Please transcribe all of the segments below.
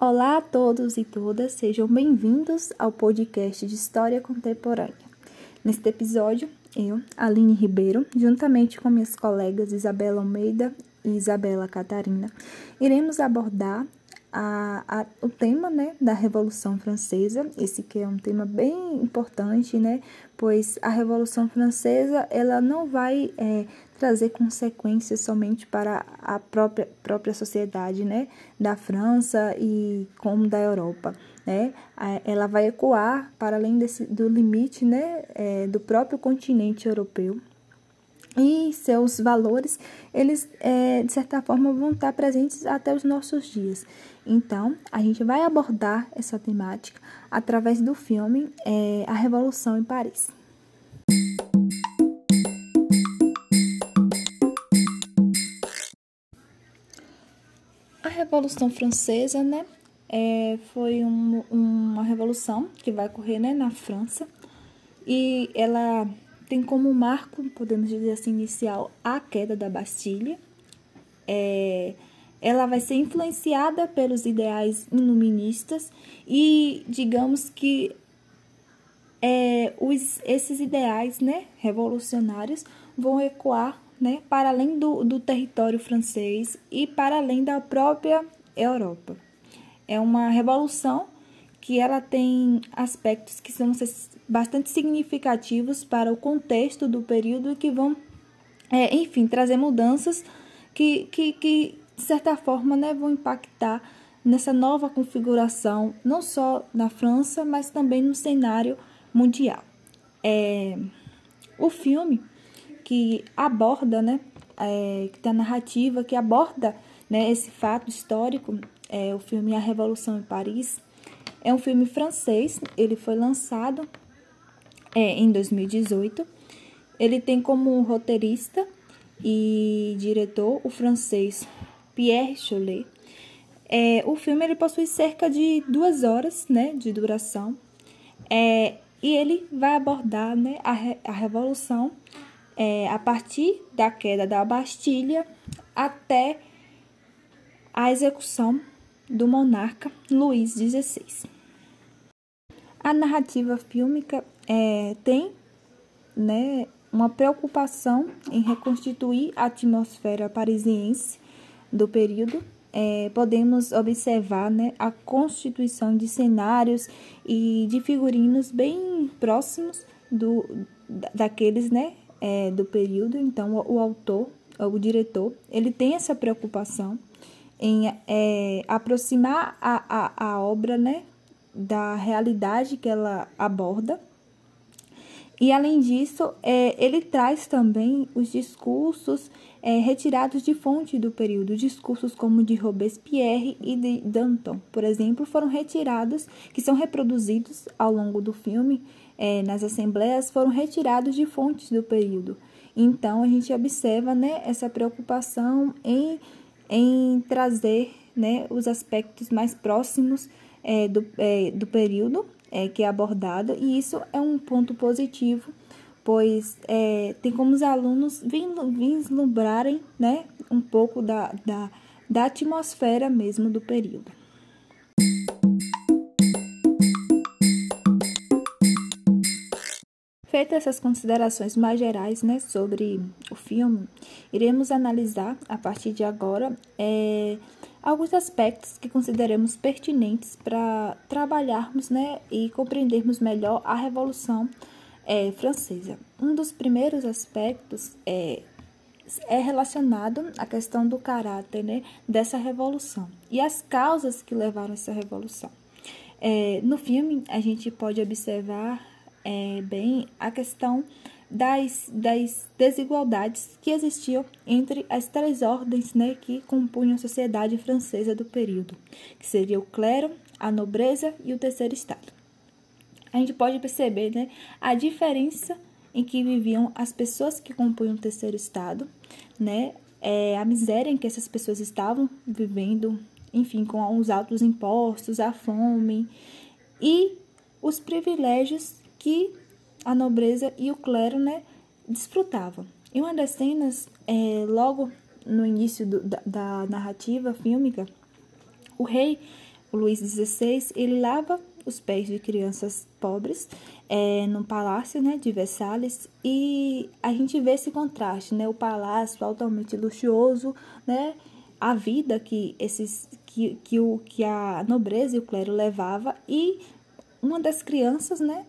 Olá a todos e todas, sejam bem-vindos ao podcast de História Contemporânea. Neste episódio, eu, Aline Ribeiro, juntamente com minhas colegas Isabela Almeida e Isabela Catarina, iremos abordar a, a, o tema né, da Revolução Francesa, esse que é um tema bem importante, né, pois a Revolução Francesa ela não vai é, trazer consequências somente para a própria, própria sociedade né, da França e como da Europa. Né? Ela vai ecoar para além desse, do limite né, é, do próprio continente europeu e seus valores, eles, é, de certa forma, vão estar presentes até os nossos dias. Então, a gente vai abordar essa temática através do filme é, A Revolução em Paris. A Revolução Francesa, né, é, foi um, uma revolução que vai ocorrer né, na França e ela tem como marco, podemos dizer assim, inicial, a queda da Bastilha. É, ela vai ser influenciada pelos ideais iluministas e, digamos que, é, os, esses ideais né, revolucionários vão ecoar né, para além do, do território francês e para além da própria Europa. É uma revolução que ela tem aspectos que são bastante significativos para o contexto do período e que vão, é, enfim, trazer mudanças que, que, que, de certa forma, né, vão impactar nessa nova configuração, não só na França, mas também no cenário mundial. É, o filme que aborda, né, é, que tem a narrativa que aborda né, esse fato histórico, é o filme A Revolução em Paris, é um filme francês, ele foi lançado é, em 2018. Ele tem como roteirista e diretor o francês Pierre Cholet. É, o filme ele possui cerca de duas horas né, de duração é, e ele vai abordar né, a, a Revolução é, a partir da queda da Bastilha até a execução do monarca Luís XVI. A narrativa fílmica é, tem né, uma preocupação em reconstituir a atmosfera parisiense do período. É, podemos observar né, a constituição de cenários e de figurinos bem próximos do, daqueles né, é, do período. Então, o, o autor, o diretor, ele tem essa preocupação em é, aproximar a, a, a obra né, da realidade que ela aborda. E além disso, é, ele traz também os discursos é, retirados de fonte do período. Discursos como de Robespierre e de Danton, por exemplo, foram retirados, que são reproduzidos ao longo do filme é, nas assembleias, foram retirados de fontes do período. Então, a gente observa né, essa preocupação em em trazer né, os aspectos mais próximos é, do, é, do período é, que é abordado, e isso é um ponto positivo, pois é, tem como os alunos vislumbrarem né, um pouco da, da, da atmosfera mesmo do período. Feitas essas considerações mais gerais né, sobre o filme, iremos analisar a partir de agora é, alguns aspectos que consideramos pertinentes para trabalharmos né, e compreendermos melhor a Revolução é, Francesa. Um dos primeiros aspectos é, é relacionado à questão do caráter né, dessa revolução e as causas que levaram a essa revolução. É, no filme, a gente pode observar é, bem a questão das, das desigualdades que existiam entre as três ordens né, que compunham a sociedade francesa do período, que seria o clero, a nobreza e o terceiro estado. A gente pode perceber né, a diferença em que viviam as pessoas que compunham o terceiro estado, né, é, a miséria em que essas pessoas estavam vivendo, enfim, com os altos impostos, a fome e os privilégios que a nobreza e o clero né, desfrutavam. E uma das cenas, é, logo no início do, da, da, narrativa fílmica, o rei o Luís XVI, ele lava os pés de crianças pobres é, no palácio né, de Versalhes e a gente vê esse contraste, né, o palácio altamente luxuoso, né, a vida que esses que, que, o, que a nobreza e o clero levava e uma das crianças, né,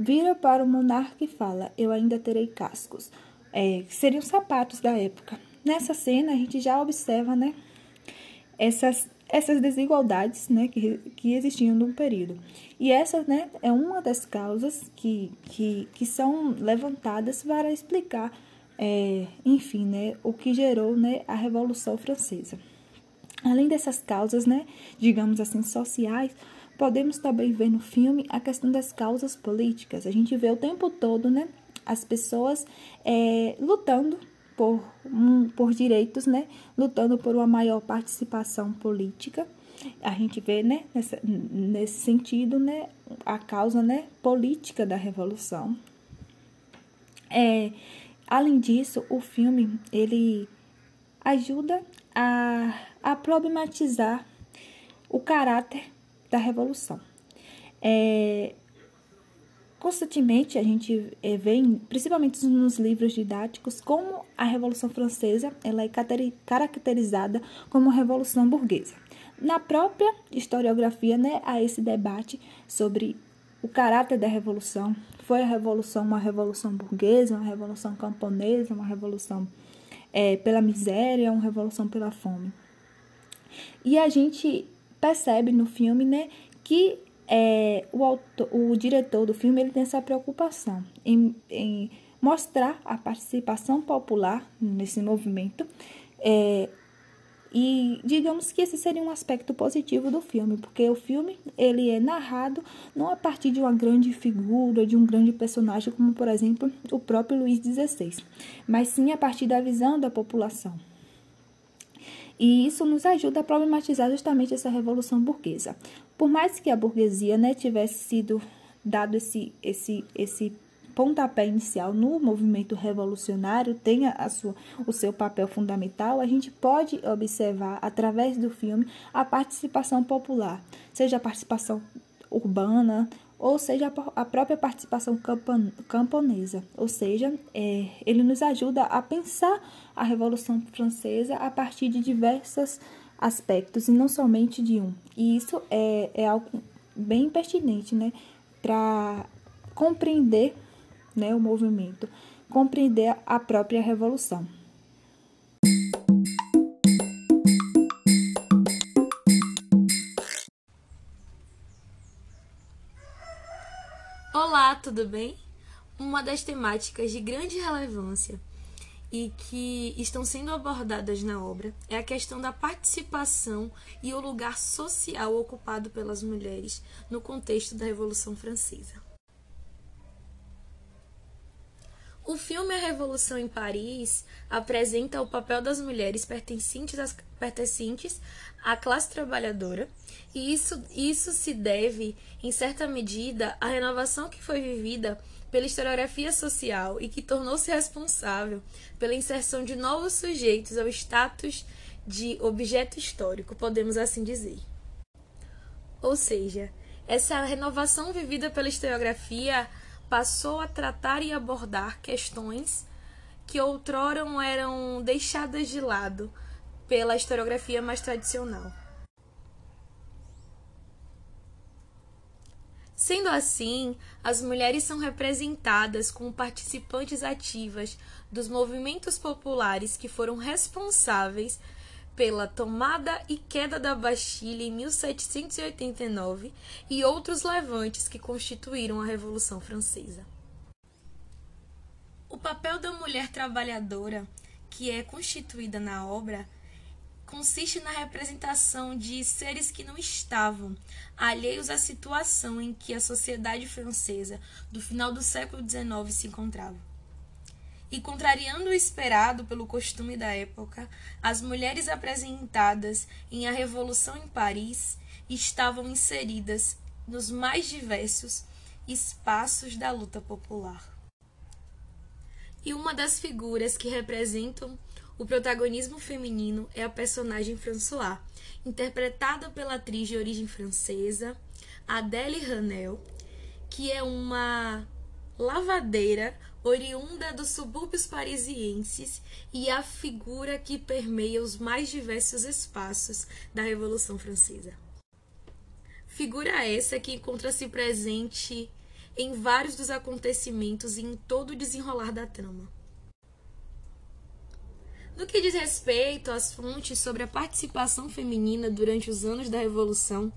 vira para o monarca e fala: Eu ainda terei cascos. É, seriam sapatos da época. Nessa cena, a gente já observa né, essas, essas desigualdades né, que, que existiam no período. E essa né, é uma das causas que, que, que são levantadas para explicar, é, enfim, né, o que gerou né, a Revolução Francesa. Além dessas causas, né, digamos assim, sociais, podemos também ver no filme a questão das causas políticas. A gente vê o tempo todo, né, as pessoas é, lutando por, um, por direitos, né? Lutando por uma maior participação política. A gente vê, né, nessa, nesse sentido, né, a causa, né, política da revolução. É, além disso, o filme ele ajuda a, a problematizar o caráter da revolução. É, Constantemente a gente é, vê, principalmente nos livros didáticos, como a Revolução Francesa ela é caracterizada como revolução burguesa. Na própria historiografia, né, há esse debate sobre o caráter da revolução. Foi a revolução uma revolução burguesa, uma revolução camponesa, uma revolução é, pela miséria, uma revolução pela fome. E a gente percebe no filme né, que é, o, autor, o diretor do filme ele tem essa preocupação em, em mostrar a participação popular nesse movimento. É, e digamos que esse seria um aspecto positivo do filme, porque o filme ele é narrado não a partir de uma grande figura, de um grande personagem, como por exemplo o próprio Luís XVI, mas sim a partir da visão da população. E isso nos ajuda a problematizar justamente essa revolução burguesa. Por mais que a burguesia né, tivesse sido dado esse, esse, esse pontapé inicial no movimento revolucionário, tenha sua, o seu papel fundamental, a gente pode observar através do filme a participação popular, seja a participação urbana ou seja a própria participação camponesa, ou seja, é, ele nos ajuda a pensar a Revolução Francesa a partir de diversos aspectos e não somente de um. E isso é, é algo bem pertinente, né, para compreender né, o movimento, compreender a própria revolução. Tudo bem? Uma das temáticas de grande relevância e que estão sendo abordadas na obra é a questão da participação e o lugar social ocupado pelas mulheres no contexto da Revolução Francesa. O filme A Revolução em Paris apresenta o papel das mulheres pertencentes, às, pertencentes à classe trabalhadora, e isso, isso se deve, em certa medida, à renovação que foi vivida pela historiografia social e que tornou-se responsável pela inserção de novos sujeitos ao status de objeto histórico, podemos assim dizer. Ou seja, essa renovação vivida pela historiografia passou a tratar e abordar questões que outrora eram deixadas de lado pela historiografia mais tradicional. Sendo assim, as mulheres são representadas como participantes ativas dos movimentos populares que foram responsáveis pela tomada e queda da Bastilha em 1789 e outros levantes que constituíram a Revolução Francesa. O papel da mulher trabalhadora, que é constituída na obra, consiste na representação de seres que não estavam alheios à situação em que a sociedade francesa do final do século XIX se encontrava. E contrariando o esperado pelo costume da época, as mulheres apresentadas em A Revolução em Paris estavam inseridas nos mais diversos espaços da luta popular. E uma das figuras que representam o protagonismo feminino é a personagem François, interpretada pela atriz de origem francesa Adèle Hanel, que é uma lavadeira oriunda dos subúrbios parisienses e a figura que permeia os mais diversos espaços da Revolução Francesa. Figura essa que encontra-se presente em vários dos acontecimentos e em todo o desenrolar da trama. No que diz respeito às fontes sobre a participação feminina durante os anos da Revolução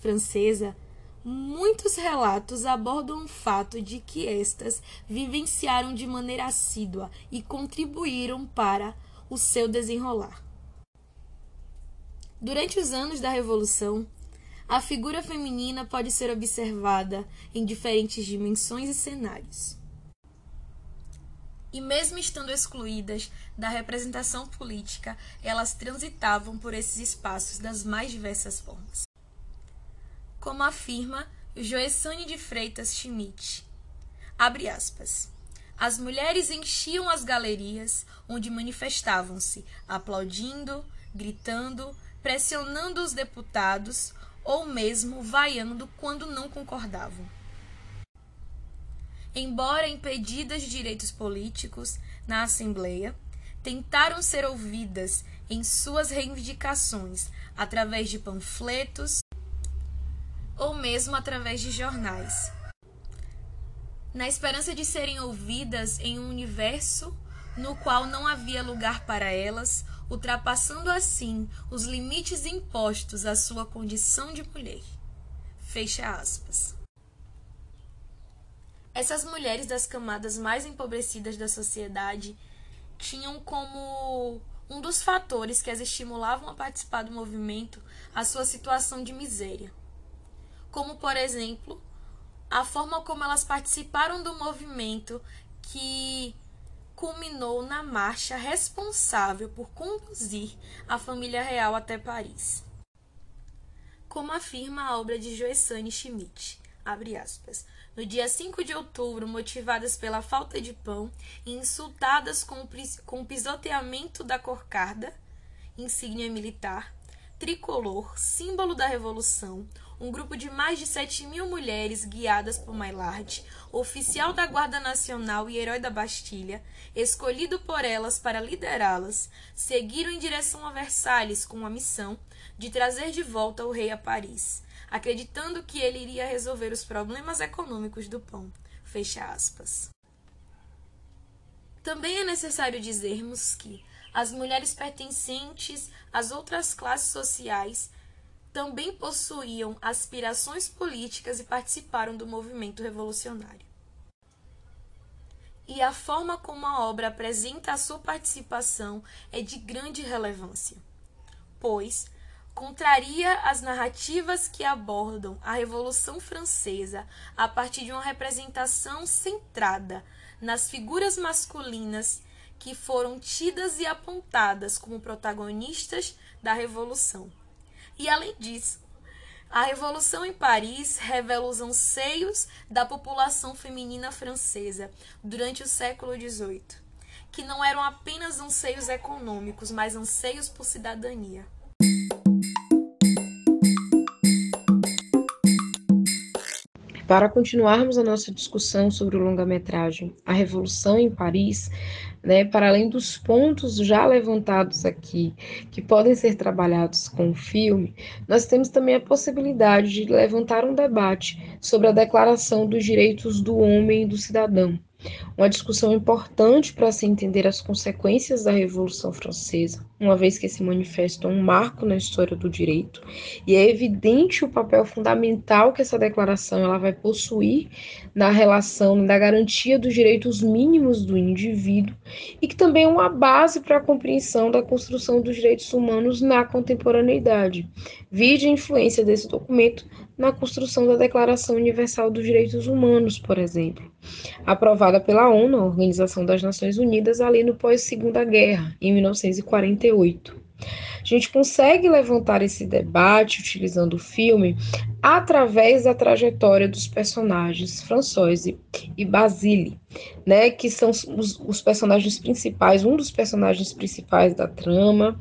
Francesa, muitos relatos abordam o fato de que estas vivenciaram de maneira assídua e contribuíram para o seu desenrolar. Durante os anos da Revolução, a figura feminina pode ser observada em diferentes dimensões e cenários e mesmo estando excluídas da representação política, elas transitavam por esses espaços das mais diversas formas. Como afirma Joessane de Freitas Schmidt, abre aspas, as mulheres enchiam as galerias onde manifestavam-se, aplaudindo, gritando, pressionando os deputados ou mesmo vaiando quando não concordavam. Embora impedidas de direitos políticos na Assembleia, tentaram ser ouvidas em suas reivindicações através de panfletos ou mesmo através de jornais. Na esperança de serem ouvidas em um universo no qual não havia lugar para elas, ultrapassando assim os limites impostos à sua condição de mulher. Fecha aspas. Essas mulheres das camadas mais empobrecidas da sociedade tinham como um dos fatores que as estimulavam a participar do movimento a sua situação de miséria. Como, por exemplo, a forma como elas participaram do movimento que culminou na marcha responsável por conduzir a família real até Paris. Como afirma a obra de Joessane Schmidt, aspas, no dia 5 de outubro, motivadas pela falta de pão e insultadas com o, com o pisoteamento da corcarda, insígnia militar, tricolor, símbolo da revolução, um grupo de mais de 7 mil mulheres guiadas por Maillard, oficial da Guarda Nacional e herói da Bastilha, escolhido por elas para liderá-las, seguiram em direção a Versalhes com a missão de trazer de volta o rei a Paris acreditando que ele iria resolver os problemas econômicos do pão. Fecha aspas. Também é necessário dizermos que as mulheres pertencentes às outras classes sociais também possuíam aspirações políticas e participaram do movimento revolucionário. E a forma como a obra apresenta a sua participação é de grande relevância, pois contraria as narrativas que abordam a Revolução Francesa a partir de uma representação centrada nas figuras masculinas que foram tidas e apontadas como protagonistas da Revolução. E além disso, a Revolução em Paris revela os anseios da população feminina francesa durante o século XVIII, que não eram apenas anseios econômicos, mas anseios por cidadania. Para continuarmos a nossa discussão sobre o longa-metragem A Revolução em Paris, né, para além dos pontos já levantados aqui, que podem ser trabalhados com o filme, nós temos também a possibilidade de levantar um debate sobre a Declaração dos Direitos do Homem e do Cidadão, uma discussão importante para se entender as consequências da Revolução Francesa, uma vez que esse manifesto é um marco na história do direito, e é evidente o papel fundamental que essa declaração ela vai possuir na relação da garantia dos direitos mínimos do indivíduo e que também é uma base para a compreensão da construção dos direitos humanos na contemporaneidade. Vide a influência desse documento na construção da Declaração Universal dos Direitos Humanos, por exemplo, aprovada pela ONU, a Organização das Nações Unidas, ali no pós-Segunda Guerra, em 1948. A gente consegue levantar esse debate utilizando o filme através da trajetória dos personagens François e Basile, né, que são os, os personagens principais, um dos personagens principais da trama,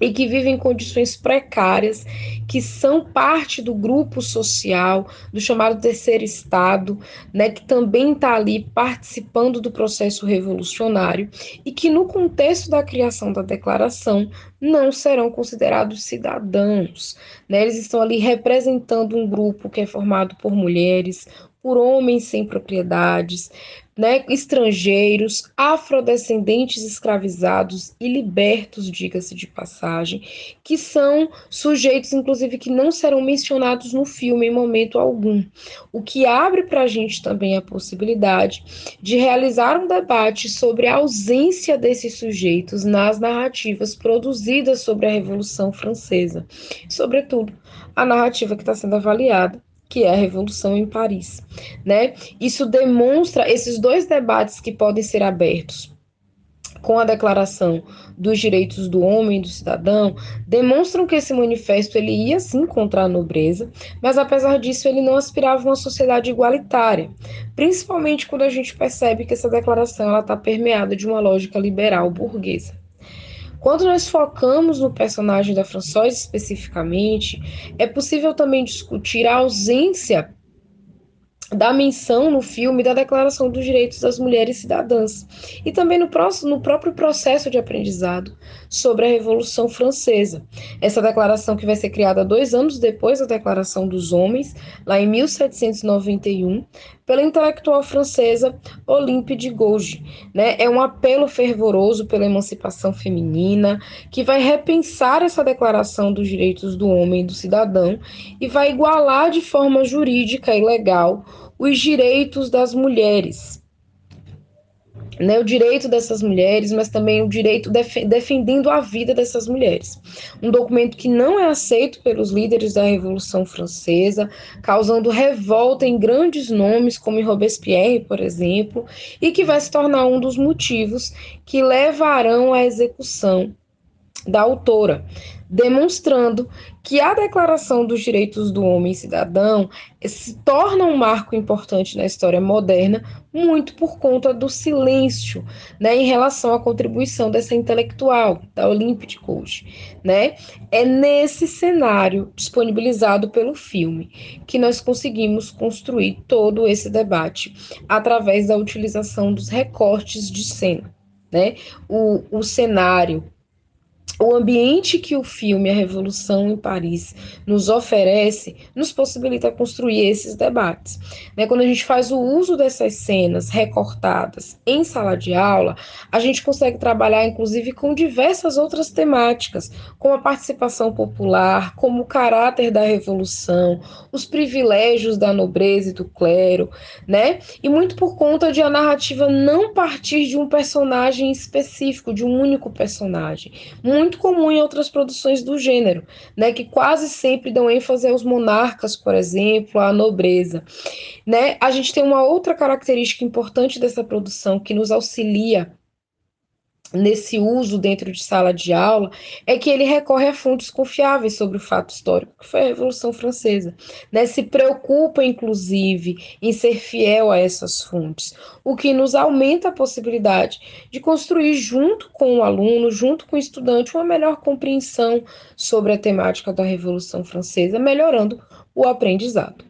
e que vivem em condições precárias, que são parte do grupo social, do chamado terceiro estado, né, que também está ali participando do processo revolucionário e que no contexto da criação da declaração não serão considerados cidadãos, né? Eles estão ali representando um grupo que é formado por mulheres, por homens sem propriedades, né, estrangeiros, afrodescendentes escravizados e libertos, diga-se de passagem, que são sujeitos, inclusive, que não serão mencionados no filme em momento algum. O que abre para a gente também a possibilidade de realizar um debate sobre a ausência desses sujeitos nas narrativas produzidas sobre a Revolução Francesa, sobretudo a narrativa que está sendo avaliada que é a Revolução em Paris, né? Isso demonstra esses dois debates que podem ser abertos com a Declaração dos Direitos do Homem e do Cidadão, demonstram que esse manifesto ele ia sim contra a nobreza, mas apesar disso ele não aspirava a uma sociedade igualitária, principalmente quando a gente percebe que essa declaração está permeada de uma lógica liberal burguesa. Quando nós focamos no personagem da Françoise especificamente, é possível também discutir a ausência da menção no filme da Declaração dos Direitos das Mulheres Cidadãs e também no, próximo, no próprio processo de aprendizado sobre a Revolução Francesa. Essa declaração que vai ser criada dois anos depois da Declaração dos Homens, lá em 1791, pela intelectual francesa Olympe de Gouges. Né? É um apelo fervoroso pela emancipação feminina, que vai repensar essa Declaração dos Direitos do Homem e do Cidadão e vai igualar de forma jurídica e legal os direitos das mulheres né, o direito dessas mulheres, mas também o direito def defendendo a vida dessas mulheres. Um documento que não é aceito pelos líderes da Revolução Francesa, causando revolta em grandes nomes como Robespierre, por exemplo, e que vai se tornar um dos motivos que levarão à execução da autora, demonstrando que a Declaração dos Direitos do Homem e Cidadão se torna um marco importante na história moderna, muito por conta do silêncio né, em relação à contribuição dessa intelectual, da de Gouges. Né? É nesse cenário disponibilizado pelo filme que nós conseguimos construir todo esse debate através da utilização dos recortes de cena. Né? O, o cenário o ambiente que o filme A Revolução em Paris nos oferece nos possibilita construir esses debates. Né? Quando a gente faz o uso dessas cenas recortadas em sala de aula, a gente consegue trabalhar, inclusive, com diversas outras temáticas, como a participação popular, como o caráter da revolução, os privilégios da nobreza e do clero, né? E muito por conta de a narrativa não partir de um personagem específico, de um único personagem. Muito muito comum em outras produções do gênero, né, que quase sempre dão ênfase aos monarcas, por exemplo, à nobreza. Né? A gente tem uma outra característica importante dessa produção que nos auxilia nesse uso dentro de sala de aula é que ele recorre a fontes confiáveis sobre o fato histórico, que foi a Revolução Francesa. Né? Se preocupa, inclusive, em ser fiel a essas fontes, o que nos aumenta a possibilidade de construir, junto com o aluno, junto com o estudante, uma melhor compreensão sobre a temática da Revolução Francesa, melhorando o aprendizado.